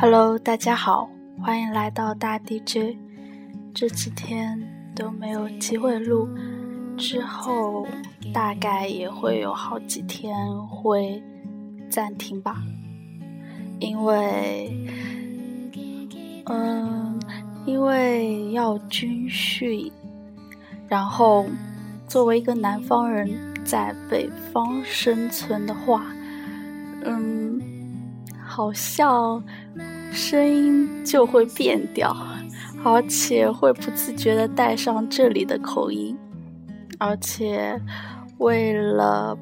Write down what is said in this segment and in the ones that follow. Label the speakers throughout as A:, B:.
A: Hello，大家好，欢迎来到大 DJ。这几天都没有机会录，之后大概也会有好几天会暂停吧，因为，嗯，因为要军训，然后作为一个南方人在北方生存的话，嗯。好像声音就会变调，而且会不自觉的带上这里的口音，而且为了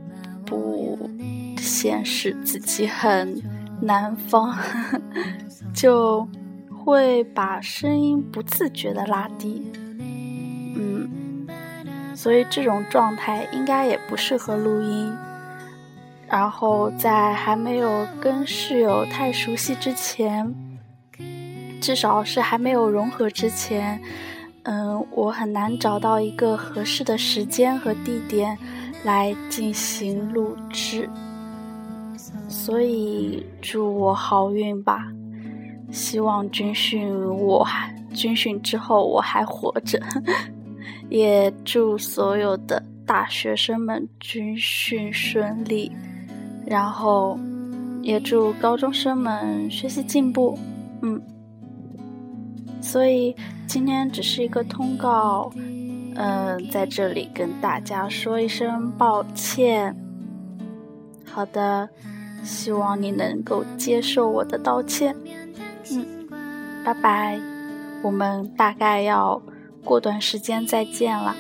A: 不显示自己很南方，就会把声音不自觉的拉低。嗯，所以这种状态应该也不适合录音。然后在还没有跟室友太熟悉之前，至少是还没有融合之前，嗯，我很难找到一个合适的时间和地点来进行录制。所以祝我好运吧！希望军训我还军训之后我还活着，也祝所有的大学生们军训顺利。然后，也祝高中生们学习进步。嗯，所以今天只是一个通告，嗯，在这里跟大家说一声抱歉。好的，希望你能够接受我的道歉。嗯，拜拜，我们大概要过段时间再见了。